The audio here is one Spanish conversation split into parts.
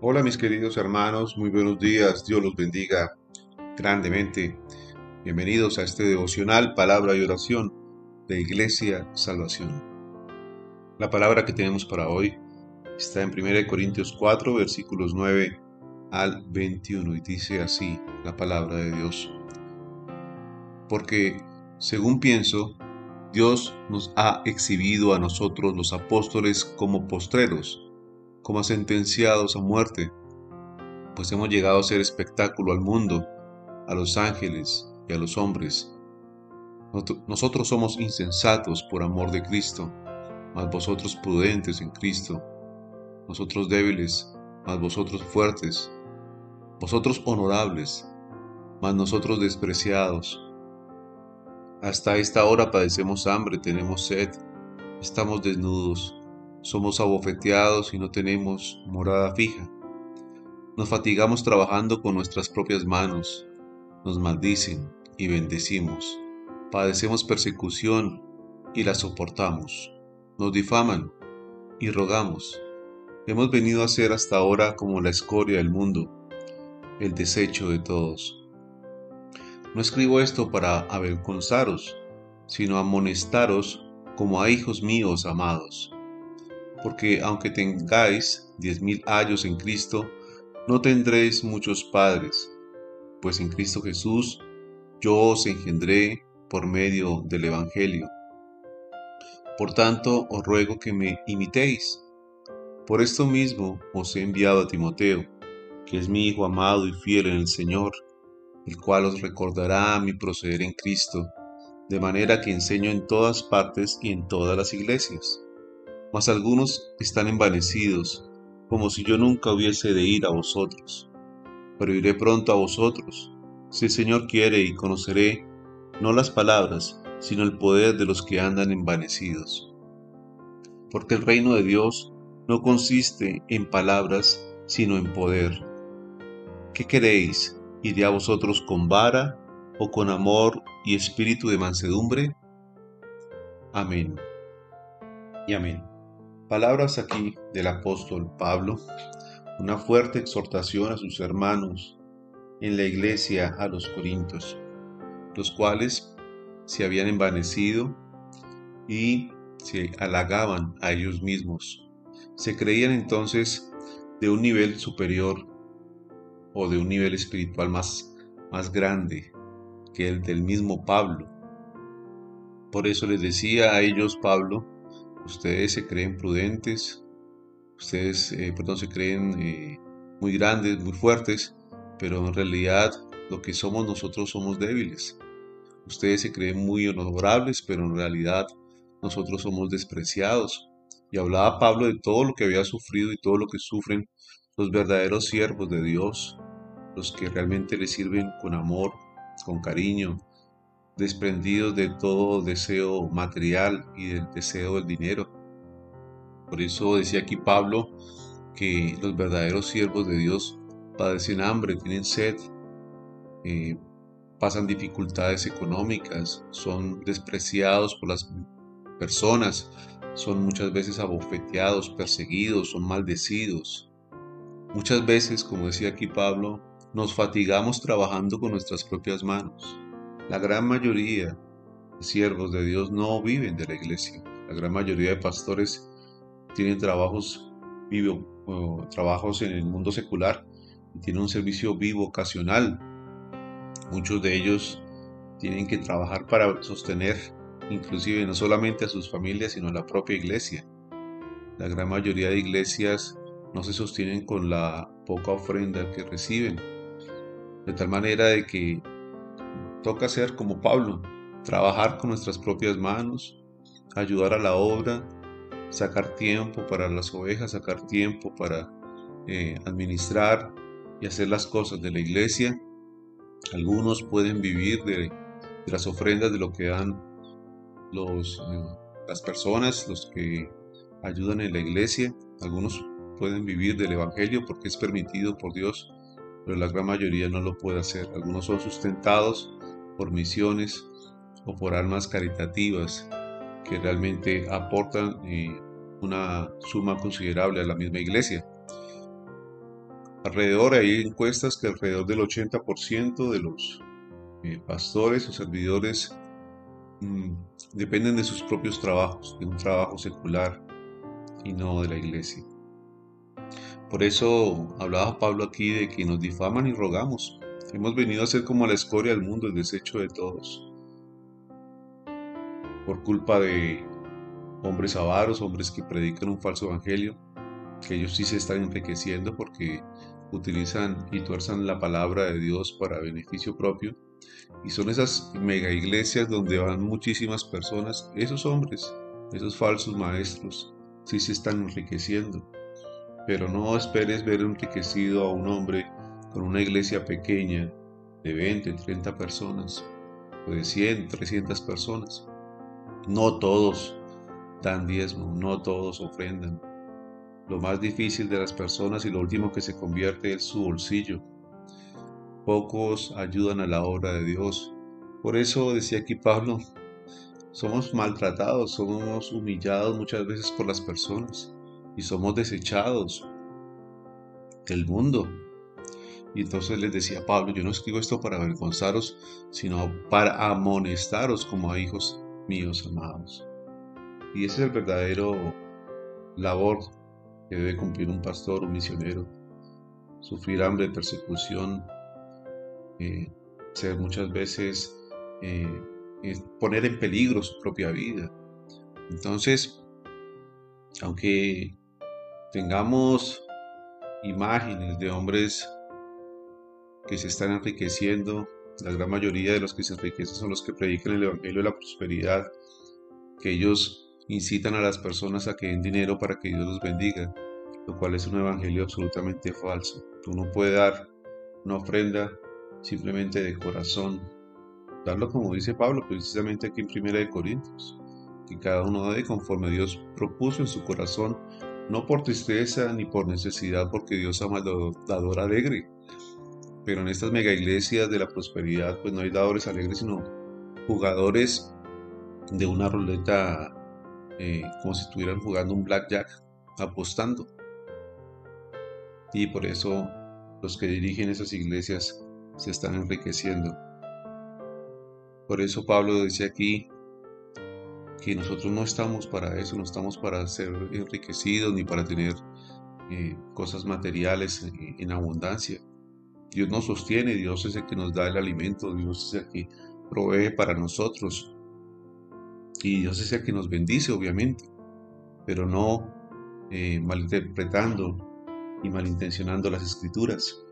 Hola mis queridos hermanos, muy buenos días, Dios los bendiga grandemente. Bienvenidos a este devocional Palabra y Oración de Iglesia Salvación. La palabra que tenemos para hoy está en 1 Corintios 4, versículos 9 al 21 y dice así la palabra de Dios. Porque, según pienso, Dios nos ha exhibido a nosotros los apóstoles como postreros, como sentenciados a muerte, pues hemos llegado a ser espectáculo al mundo, a los ángeles y a los hombres. Nosotros somos insensatos por amor de Cristo, mas vosotros prudentes en Cristo, nosotros débiles, mas vosotros fuertes, vosotros honorables, mas nosotros despreciados. Hasta esta hora padecemos hambre, tenemos sed, estamos desnudos, somos abofeteados y no tenemos morada fija. Nos fatigamos trabajando con nuestras propias manos, nos maldicen y bendecimos, padecemos persecución y la soportamos, nos difaman y rogamos. Hemos venido a ser hasta ahora como la escoria del mundo, el desecho de todos. No escribo esto para avergonzaros, sino amonestaros como a hijos míos amados. Porque aunque tengáis diez mil años en Cristo, no tendréis muchos padres, pues en Cristo Jesús yo os engendré por medio del Evangelio. Por tanto, os ruego que me imitéis. Por esto mismo os he enviado a Timoteo, que es mi Hijo amado y fiel en el Señor el cual os recordará mi proceder en Cristo, de manera que enseño en todas partes y en todas las iglesias. Mas algunos están envanecidos, como si yo nunca hubiese de ir a vosotros. Pero iré pronto a vosotros, si el Señor quiere, y conoceré no las palabras, sino el poder de los que andan envanecidos. Porque el reino de Dios no consiste en palabras, sino en poder. ¿Qué queréis? ¿Iré a vosotros con vara o con amor y espíritu de mansedumbre? Amén. Y amén. Palabras aquí del apóstol Pablo, una fuerte exhortación a sus hermanos en la iglesia a los Corintios, los cuales se habían envanecido y se halagaban a ellos mismos. Se creían entonces de un nivel superior o de un nivel espiritual más, más grande que el del mismo Pablo. Por eso les decía a ellos Pablo, ustedes se creen prudentes, ustedes, eh, perdón, se creen eh, muy grandes, muy fuertes, pero en realidad lo que somos nosotros somos débiles. Ustedes se creen muy honorables, pero en realidad nosotros somos despreciados. Y hablaba Pablo de todo lo que había sufrido y todo lo que sufren los verdaderos siervos de Dios, los que realmente le sirven con amor, con cariño, desprendidos de todo deseo material y del deseo del dinero. Por eso decía aquí Pablo que los verdaderos siervos de Dios padecen hambre, tienen sed, eh, pasan dificultades económicas, son despreciados por las personas, son muchas veces abofeteados, perseguidos, son maldecidos. Muchas veces, como decía aquí Pablo, nos fatigamos trabajando con nuestras propias manos. La gran mayoría de siervos de Dios no viven de la iglesia. La gran mayoría de pastores tienen trabajos, vivo, trabajos en el mundo secular y tienen un servicio vivo ocasional. Muchos de ellos tienen que trabajar para sostener inclusive no solamente a sus familias, sino a la propia iglesia. La gran mayoría de iglesias no se sostienen con la poca ofrenda que reciben. De tal manera de que toca ser como Pablo, trabajar con nuestras propias manos, ayudar a la obra, sacar tiempo para las ovejas, sacar tiempo para eh, administrar y hacer las cosas de la iglesia. Algunos pueden vivir de, las ofrendas de lo que dan los, eh, las personas, los que ayudan en la iglesia. Algunos pueden vivir del Evangelio porque es permitido por Dios, pero la gran mayoría no lo puede hacer. Algunos son sustentados por misiones o por almas caritativas que realmente aportan eh, una suma considerable a la misma iglesia. Alrededor hay encuestas que alrededor del 80% de los eh, pastores o servidores mm, dependen de sus propios trabajos, de un trabajo secular y no de la iglesia. Por eso hablaba Pablo aquí de que nos difaman y rogamos. Hemos venido a ser como la escoria del mundo, el desecho de todos. Por culpa de hombres avaros, hombres que predican un falso evangelio, que ellos sí se están enriqueciendo porque utilizan y tuerzan la palabra de Dios para beneficio propio. Y son esas mega iglesias donde van muchísimas personas, esos hombres, esos falsos maestros, sí se están enriqueciendo. Pero no esperes ver enriquecido a un hombre con una iglesia pequeña de 20, 30 personas, o de 100, 300 personas. No todos dan diezmo, no todos ofrendan. Lo más difícil de las personas y lo último que se convierte es su bolsillo. Pocos ayudan a la obra de Dios. Por eso decía aquí Pablo, somos maltratados, somos humillados muchas veces por las personas y somos desechados del mundo. Y entonces les decía Pablo, yo no escribo esto para avergonzaros, sino para amonestaros como a hijos míos amados. Y ese es el verdadero labor que debe cumplir un pastor, un misionero. Sufrir hambre, persecución, eh, ser muchas veces eh, poner en peligro su propia vida. Entonces, aunque tengamos imágenes de hombres que se están enriqueciendo, la gran mayoría de los que se enriquecen son los que predican el Evangelio de la prosperidad, que ellos incitan a las personas a que den dinero para que Dios los bendiga, lo cual es un evangelio absolutamente falso. Tú no puedes dar una ofrenda simplemente de corazón, darlo como dice Pablo precisamente aquí en Primera de Corintios, que cada uno dé conforme Dios propuso en su corazón, no por tristeza ni por necesidad, porque Dios ama al dador alegre. Pero en estas mega iglesias de la prosperidad, pues no hay dadores alegres, sino jugadores de una ruleta eh, como si estuvieran jugando un blackjack, apostando. Y por eso los que dirigen esas iglesias se están enriqueciendo. Por eso Pablo dice aquí que nosotros no estamos para eso, no estamos para ser enriquecidos ni para tener eh, cosas materiales en, abundancia. Dios nos sostiene, Dios es el que nos da el alimento, Dios es el que provee para nosotros. Y Dios es el que nos bendice, obviamente, pero no eh, malinterpretando y malintencionando las escrituras.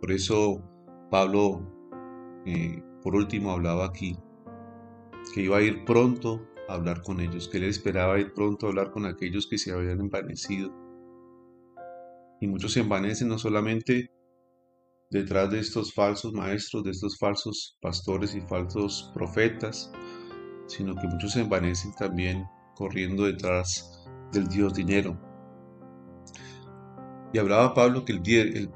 Por eso Pablo, eh, por último, hablaba aquí que iba a ir pronto a hablar con ellos, que él esperaba ir pronto a hablar con aquellos que se habían envanecido. Y muchos se envanecen no solamente detrás de estos falsos maestros, de estos falsos pastores y falsos profetas, sino que muchos se envanecen también corriendo detrás del Dios dinero. Y hablaba Pablo que el,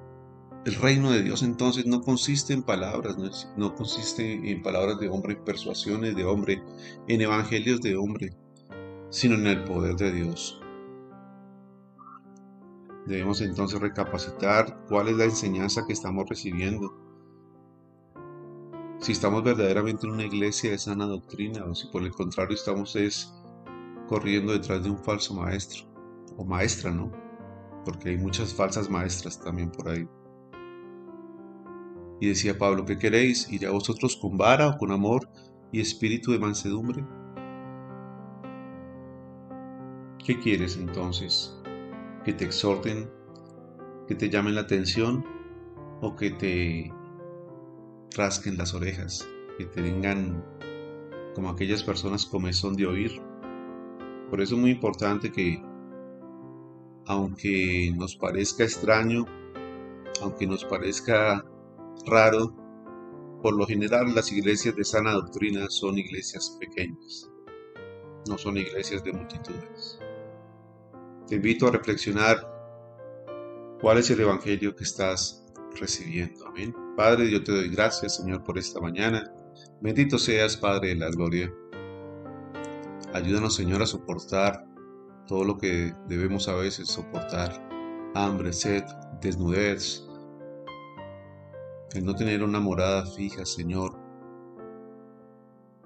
reino de Dios entonces no consiste en palabras, no, no consiste en palabras de hombre, en persuasiones de hombre, en evangelios de hombre, sino en el poder de Dios. Debemos entonces recapacitar cuál es la enseñanza que estamos recibiendo si estamos verdaderamente en una iglesia de sana doctrina o si por el contrario estamos es corriendo detrás de un falso maestro o maestra, ¿no? Porque hay muchas falsas maestras también por ahí. Y decía Pablo, ¿qué queréis? ¿Ir a vosotros con vara o con amor y espíritu de mansedumbre? ¿Qué quieres entonces? ¿Que te exhorten? ¿Que te llamen la atención? ¿O que te rasquen las orejas, que tengan como aquellas personas comezón de oír. Por eso es muy importante que, aunque nos parezca extraño, aunque nos parezca raro, por lo general las iglesias de sana doctrina son iglesias pequeñas, no son iglesias de multitudes. Te invito a reflexionar cuál es el evangelio que estás recibiendo. Amén. Padre, yo te doy gracias, Señor, por esta mañana. Bendito seas, Padre de la Gloria. Ayúdanos, Señor, a soportar todo lo que debemos a veces soportar. hambre, sed, desnudez, el no tener una morada fija, Señor.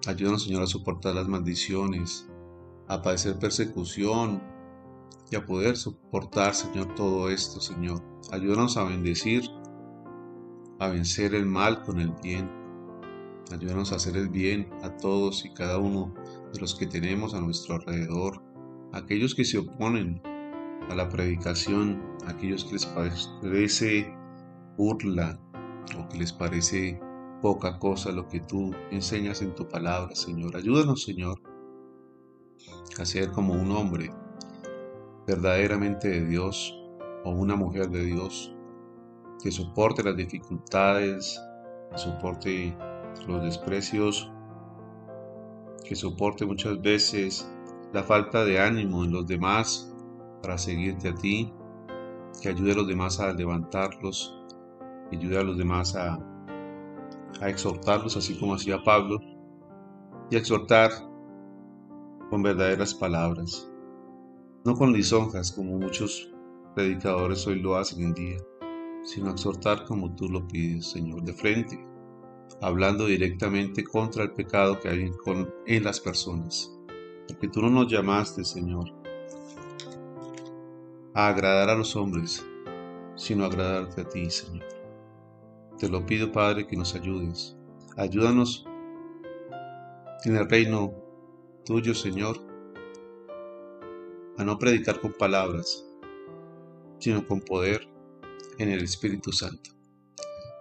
Ayúdanos, Señor, a soportar las maldiciones, a padecer persecución y a poder soportar, Señor, todo esto, Señor. Ayúdanos a bendecir, a vencer el mal con el bien. Ayúdanos a hacer el bien a todos y cada uno de los que tenemos a nuestro alrededor, aquellos que se oponen a la predicación, aquellos que les parece burla o que les parece poca cosa lo que tú enseñas en tu palabra, Señor. Ayúdanos, Señor, a ser como un hombre verdaderamente de Dios o una mujer de Dios que soporte las dificultades, que soporte los desprecios, que soporte muchas veces la falta de ánimo en los demás para seguirte a ti, que ayude a los demás a levantarlos, que ayude a los demás a, exhortarlos, así como hacía Pablo, y exhortar con verdaderas palabras, no con lisonjas como muchos predicadores hoy lo hacen en día, sino exhortar como tú lo pides, Señor, de frente, hablando directamente contra el pecado que hay en las personas. Porque tú no nos llamaste, Señor, a agradar a los hombres, sino a agradarte a ti, Señor. Te lo pido, Padre, que nos ayudes. Ayúdanos en el reino tuyo, Señor, a no predicar con palabras, sino con poder en el Espíritu Santo.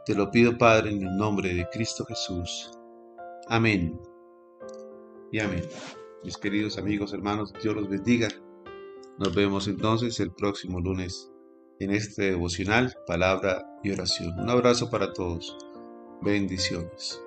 Te lo pido, Padre, en el nombre de Cristo Jesús. Amén. Y amén. Mis queridos amigos, hermanos, Dios los bendiga. Nos vemos entonces el próximo lunes en este devocional, palabra y oración. Un abrazo para todos. Bendiciones.